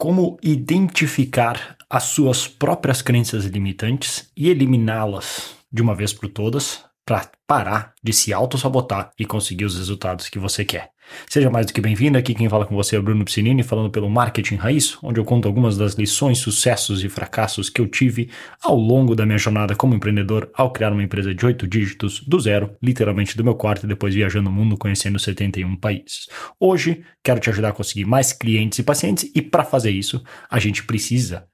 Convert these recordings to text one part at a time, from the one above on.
Como identificar as suas próprias crenças limitantes e eliminá-las de uma vez por todas para parar de se auto-sabotar e conseguir os resultados que você quer. Seja mais do que bem-vindo, aqui quem fala com você é Bruno Piscinini, falando pelo Marketing Raiz, onde eu conto algumas das lições, sucessos e fracassos que eu tive ao longo da minha jornada como empreendedor ao criar uma empresa de oito dígitos do zero, literalmente do meu quarto e depois viajando o mundo conhecendo 71 países. Hoje, quero te ajudar a conseguir mais clientes e pacientes e para fazer isso, a gente precisa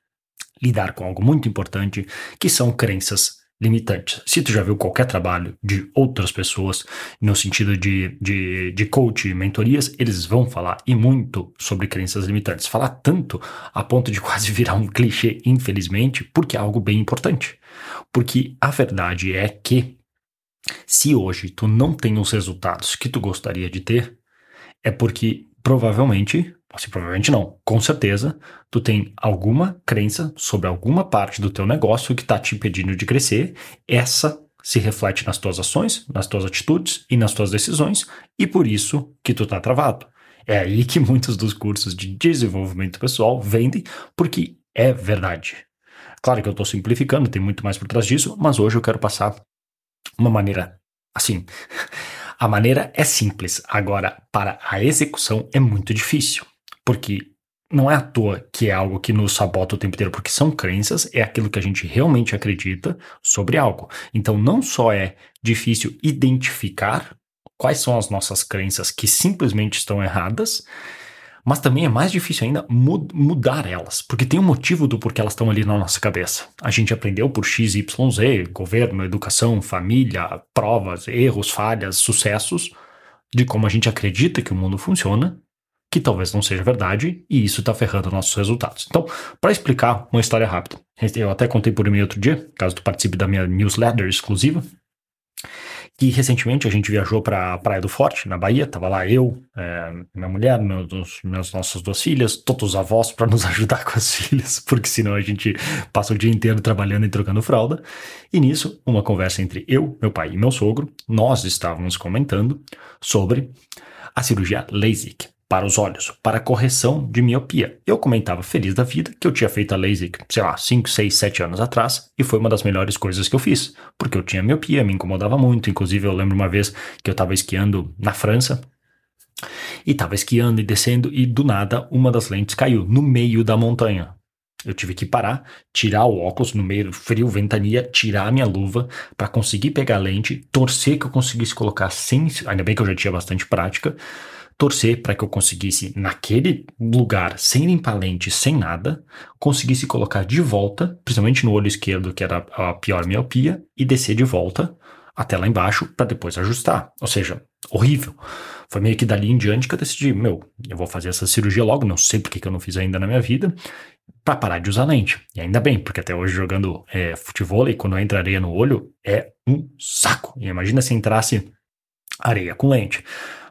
lidar com algo muito importante, que são crenças limitantes. Se tu já viu qualquer trabalho de outras pessoas no sentido de, de, de coach e mentorias, eles vão falar e muito sobre crenças limitantes. Falar tanto a ponto de quase virar um clichê, infelizmente, porque é algo bem importante. Porque a verdade é que se hoje tu não tem os resultados que tu gostaria de ter, é porque provavelmente Assim, provavelmente não. Com certeza, tu tem alguma crença sobre alguma parte do teu negócio que está te impedindo de crescer. Essa se reflete nas tuas ações, nas tuas atitudes e nas tuas decisões, e por isso que tu está travado. É aí que muitos dos cursos de desenvolvimento pessoal vendem, porque é verdade. Claro que eu estou simplificando, tem muito mais por trás disso, mas hoje eu quero passar uma maneira assim. A maneira é simples, agora para a execução é muito difícil. Porque não é à toa que é algo que nos sabota o tempo inteiro, porque são crenças, é aquilo que a gente realmente acredita sobre algo. Então não só é difícil identificar quais são as nossas crenças que simplesmente estão erradas, mas também é mais difícil ainda mudar elas, porque tem um motivo do porquê elas estão ali na nossa cabeça. A gente aprendeu por X, Y, Z, governo, educação, família, provas, erros, falhas, sucessos, de como a gente acredita que o mundo funciona, que talvez não seja verdade, e isso está ferrando nossos resultados. Então, para explicar uma história rápida, eu até contei por e-mail outro dia, caso tu participe da minha newsletter exclusiva, que recentemente a gente viajou para a Praia do Forte, na Bahia, tava lá eu, é, minha mulher, meus, meus nossas duas filhas, todos os avós para nos ajudar com as filhas, porque senão a gente passa o dia inteiro trabalhando e trocando fralda. E nisso, uma conversa entre eu, meu pai e meu sogro, nós estávamos comentando sobre a cirurgia LASIK para os olhos, para correção de miopia. Eu comentava feliz da vida que eu tinha feito a LASIK, sei lá, 5, 6, 7 anos atrás, e foi uma das melhores coisas que eu fiz, porque eu tinha miopia, me incomodava muito. Inclusive, eu lembro uma vez que eu estava esquiando na França, e estava esquiando e descendo, e do nada uma das lentes caiu no meio da montanha. Eu tive que parar, tirar o óculos no meio do frio, ventania, tirar a minha luva para conseguir pegar a lente, torcer que eu conseguisse colocar sem. Ainda bem que eu já tinha bastante prática torcer para que eu conseguisse, naquele lugar, sem limpar lente, sem nada, conseguisse colocar de volta, principalmente no olho esquerdo, que era a pior miopia, e descer de volta até lá embaixo para depois ajustar. Ou seja, horrível. Foi meio que dali em diante que eu decidi, meu, eu vou fazer essa cirurgia logo, não sei porque que eu não fiz ainda na minha vida, para parar de usar lente. E ainda bem, porque até hoje jogando é, futebol, e quando entra areia no olho, é um saco. E imagina se entrasse areia com lente.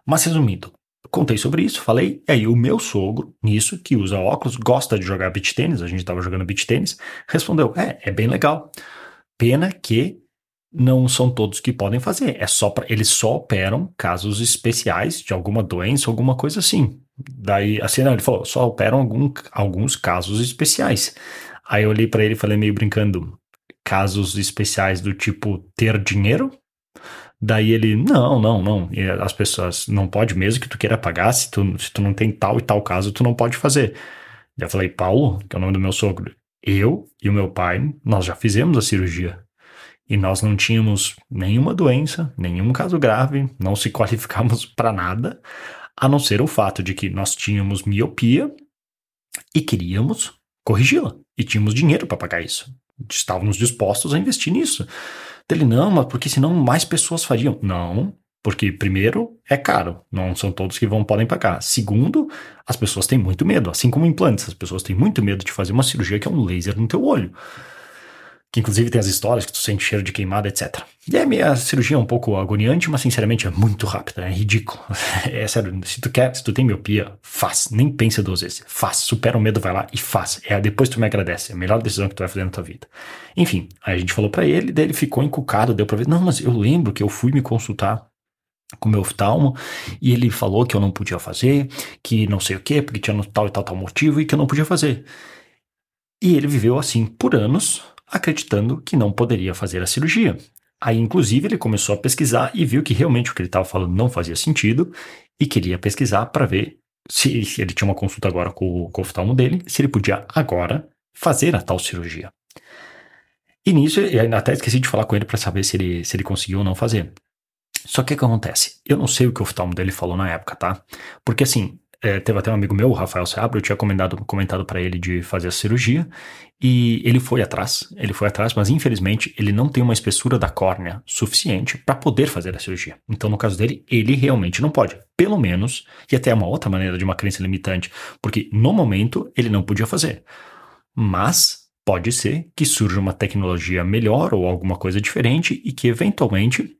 Mas resumindo, contei sobre isso, falei, e aí o meu sogro, nisso, que usa óculos, gosta de jogar beach tênis, a gente estava jogando beach tênis, respondeu, é, é bem legal. Pena que não são todos que podem fazer, é só para eles só operam casos especiais de alguma doença, alguma coisa assim. Daí, assim, não, ele falou, só operam algum, alguns casos especiais. Aí eu olhei para ele e falei meio brincando, casos especiais do tipo ter dinheiro? Daí ele, não, não, não. E as pessoas, não pode mesmo que tu queira pagar, se tu, se tu não tem tal e tal caso, tu não pode fazer. Eu falei, Paulo, que é o nome do meu sogro, eu e o meu pai, nós já fizemos a cirurgia. E nós não tínhamos nenhuma doença, nenhum caso grave, não se qualificamos para nada, a não ser o fato de que nós tínhamos miopia e queríamos corrigi-la. E tínhamos dinheiro para pagar isso. Estávamos dispostos a investir nisso. Dele, não, mas porque senão mais pessoas fariam. Não, porque primeiro é caro, não são todos que vão podem pagar. Segundo, as pessoas têm muito medo, assim como implantes, as pessoas têm muito medo de fazer uma cirurgia que é um laser no teu olho que inclusive tem as histórias que tu sente cheiro de queimada, etc. E a minha cirurgia é um pouco agoniante, mas sinceramente é muito rápida, é ridículo. É sério, se tu quer, se tu tem miopia, faz, nem pensa duas vezes, faz, supera o medo, vai lá e faz. É, depois tu me agradece, é a melhor decisão que tu vai fazer na tua vida. Enfim, aí a gente falou para ele, daí ele ficou encucado, deu pra ver, não, mas eu lembro que eu fui me consultar com meu oftalmo e ele falou que eu não podia fazer, que não sei o que, porque tinha tal e tal, tal motivo e que eu não podia fazer. E ele viveu assim por anos, acreditando que não poderia fazer a cirurgia. Aí, inclusive, ele começou a pesquisar e viu que realmente o que ele estava falando não fazia sentido e queria pesquisar para ver se, ele tinha uma consulta agora com, com o oftalmo dele, se ele podia agora fazer a tal cirurgia. E nisso, eu até esqueci de falar com ele para saber se ele, se ele conseguiu ou não fazer. Só que o que acontece? Eu não sei o que o oftalmo dele falou na época, tá? Porque assim, é, teve até um amigo meu, o Rafael Seabra, eu tinha comentado, comentado para ele de fazer a cirurgia e ele foi atrás, ele foi atrás, mas infelizmente ele não tem uma espessura da córnea suficiente para poder fazer a cirurgia. Então, no caso dele, ele realmente não pode. Pelo menos, e até uma outra maneira de uma crença limitante, porque no momento ele não podia fazer. Mas pode ser que surja uma tecnologia melhor ou alguma coisa diferente e que eventualmente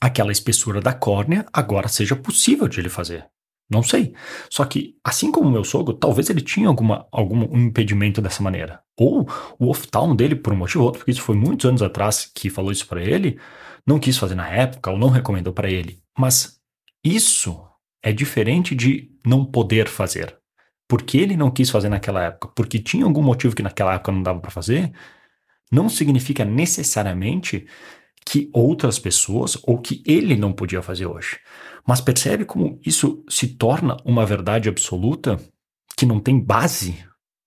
aquela espessura da córnea agora seja possível de ele fazer. Não sei. Só que, assim como meu sogro, talvez ele tinha alguma, algum impedimento dessa maneira. Ou o oftalmo dele, por um motivo ou outro, porque isso foi muitos anos atrás que falou isso para ele, não quis fazer na época ou não recomendou para ele. Mas isso é diferente de não poder fazer. Porque ele não quis fazer naquela época, porque tinha algum motivo que naquela época não dava para fazer, não significa necessariamente que outras pessoas ou que ele não podia fazer hoje. Mas percebe como isso se torna uma verdade absoluta que não tem base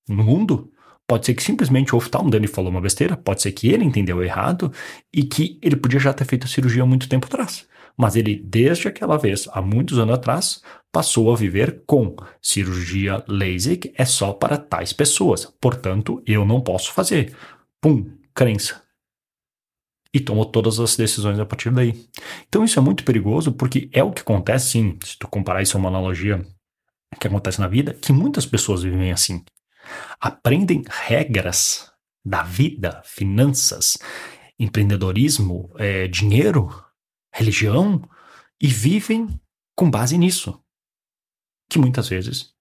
no mundo? Pode ser que simplesmente o oftalmo dele falou uma besteira, pode ser que ele entendeu errado e que ele podia já ter feito a cirurgia há muito tempo atrás. Mas ele, desde aquela vez, há muitos anos atrás, passou a viver com cirurgia LASIK é só para tais pessoas. Portanto, eu não posso fazer. Pum, crença e tomou todas as decisões a partir daí. Então isso é muito perigoso porque é o que acontece, sim, se tu comparar isso a uma analogia que acontece na vida, que muitas pessoas vivem assim. Aprendem regras da vida, finanças, empreendedorismo, é, dinheiro, religião e vivem com base nisso, que muitas vezes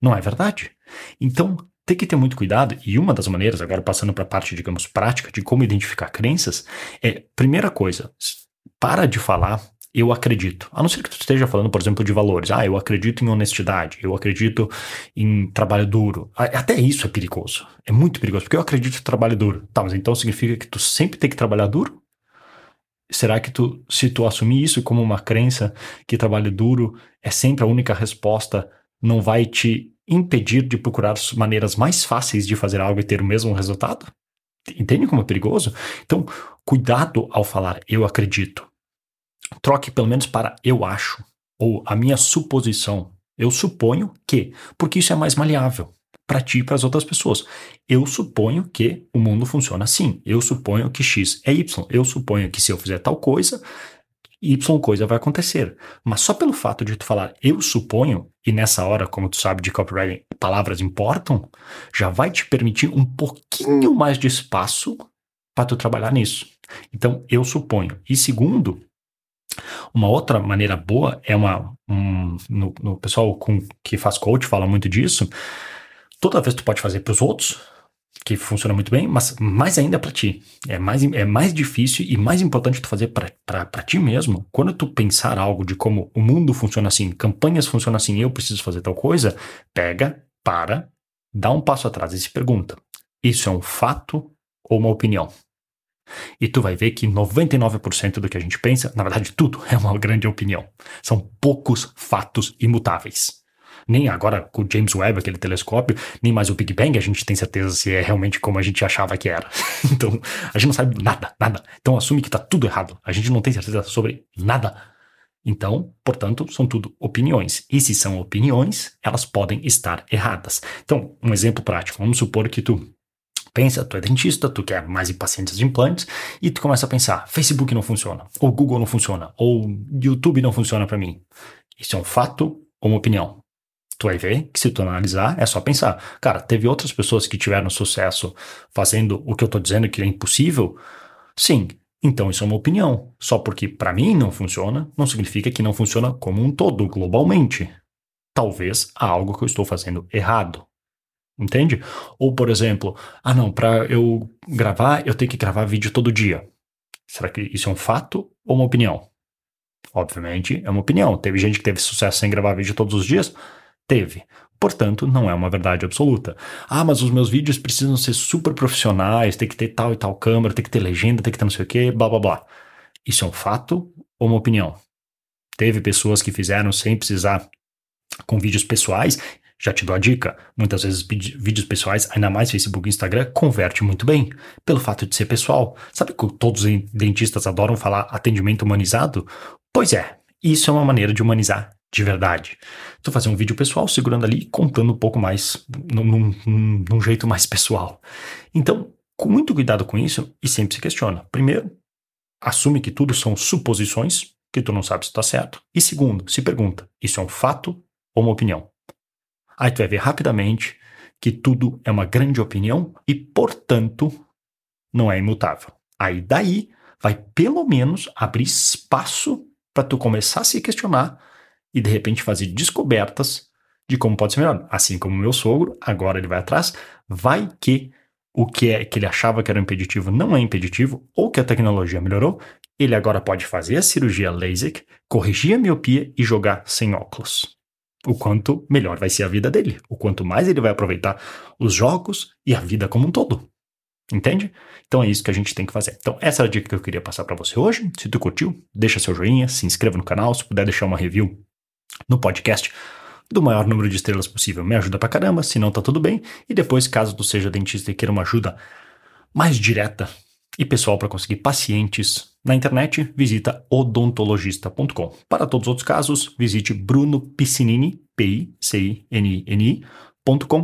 não é verdade. Então, tem que ter muito cuidado, e uma das maneiras, agora passando para a parte, digamos, prática de como identificar crenças, é, primeira coisa, para de falar eu acredito. A não ser que tu esteja falando, por exemplo, de valores. Ah, eu acredito em honestidade, eu acredito em trabalho duro. Até isso é perigoso. É muito perigoso, porque eu acredito em trabalho duro. Tá, mas então significa que tu sempre tem que trabalhar duro? Será que tu, se tu assumir isso como uma crença, que trabalho duro é sempre a única resposta, não vai te impedir de procurar maneiras mais fáceis de fazer algo e ter o mesmo resultado? Entende como é perigoso? Então, cuidado ao falar eu acredito. Troque pelo menos para eu acho ou a minha suposição. Eu suponho que, porque isso é mais maleável para ti e para as outras pessoas. Eu suponho que o mundo funciona assim. Eu suponho que X é Y. Eu suponho que se eu fizer tal coisa, Y coisa vai acontecer. Mas só pelo fato de tu falar eu suponho, e nessa hora, como tu sabe de copywriting, palavras importam, já vai te permitir um pouquinho mais de espaço para tu trabalhar nisso. Então, eu suponho. E segundo, uma outra maneira boa é uma. Um, no, no pessoal com, que faz coach fala muito disso. Toda vez tu pode fazer para os outros, que funciona muito bem, mas mais ainda para ti. É mais, é mais difícil e mais importante tu fazer para ti mesmo. Quando tu pensar algo de como o mundo funciona assim, campanhas funcionam assim, eu preciso fazer tal coisa, pega, para, dá um passo atrás e se pergunta: isso é um fato ou uma opinião? E tu vai ver que 99% do que a gente pensa, na verdade, tudo é uma grande opinião. São poucos fatos imutáveis nem agora com o James Webb, aquele telescópio, nem mais o Big Bang, a gente tem certeza se é realmente como a gente achava que era. então, a gente não sabe nada, nada. Então, assume que está tudo errado. A gente não tem certeza sobre nada. Então, portanto, são tudo opiniões. E se são opiniões, elas podem estar erradas. Então, um exemplo prático. Vamos supor que tu pensa, tu é dentista, tu quer mais pacientes de implantes, e tu começa a pensar, Facebook não funciona, ou Google não funciona, ou YouTube não funciona para mim. Isso é um fato ou uma opinião? Tu vai ver que se tu analisar, é só pensar. Cara, teve outras pessoas que tiveram sucesso fazendo o que eu tô dizendo que é impossível? Sim. Então isso é uma opinião. Só porque para mim não funciona, não significa que não funciona como um todo, globalmente. Talvez há algo que eu estou fazendo errado. Entende? Ou, por exemplo, ah não, para eu gravar, eu tenho que gravar vídeo todo dia. Será que isso é um fato ou uma opinião? Obviamente, é uma opinião. Teve gente que teve sucesso sem gravar vídeo todos os dias? Teve. Portanto, não é uma verdade absoluta. Ah, mas os meus vídeos precisam ser super profissionais, tem que ter tal e tal câmera, tem que ter legenda, tem que ter não sei o quê, blá blá blá. Isso é um fato ou uma opinião? Teve pessoas que fizeram sem precisar com vídeos pessoais. Já te dou a dica, muitas vezes vídeos pessoais, ainda mais Facebook e Instagram, converte muito bem, pelo fato de ser pessoal. Sabe que todos os dentistas adoram falar atendimento humanizado? Pois é, isso é uma maneira de humanizar de verdade. Tu fazer um vídeo pessoal segurando ali, contando um pouco mais, num, num, num jeito mais pessoal. Então, com muito cuidado com isso e sempre se questiona. Primeiro, assume que tudo são suposições, que tu não sabe se está certo. E segundo, se pergunta: isso é um fato ou uma opinião? Aí tu vai ver rapidamente que tudo é uma grande opinião e, portanto, não é imutável. Aí daí vai pelo menos abrir espaço para tu começar a se questionar e de repente fazer descobertas de como pode ser melhor. Assim como o meu sogro, agora ele vai atrás, vai que o que é que ele achava que era impeditivo não é impeditivo, ou que a tecnologia melhorou, ele agora pode fazer a cirurgia LASIK, corrigir a miopia e jogar sem óculos. O quanto melhor vai ser a vida dele, o quanto mais ele vai aproveitar os jogos e a vida como um todo. Entende? Então é isso que a gente tem que fazer. Então essa é a dica que eu queria passar para você hoje. Se tu curtiu, deixa seu joinha, se inscreva no canal, se puder deixar uma review no podcast do maior número de estrelas possível. Me ajuda pra caramba, se não tá tudo bem. E depois, caso tu seja dentista e queira uma ajuda mais direta e pessoal para conseguir pacientes na internet, visita odontologista.com. Para todos os outros casos, visite Bruno Piscinini, P-I-C-I-N-I-N-I.com,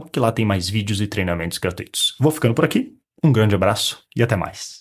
que lá tem mais vídeos e treinamentos gratuitos. Vou ficando por aqui, um grande abraço e até mais.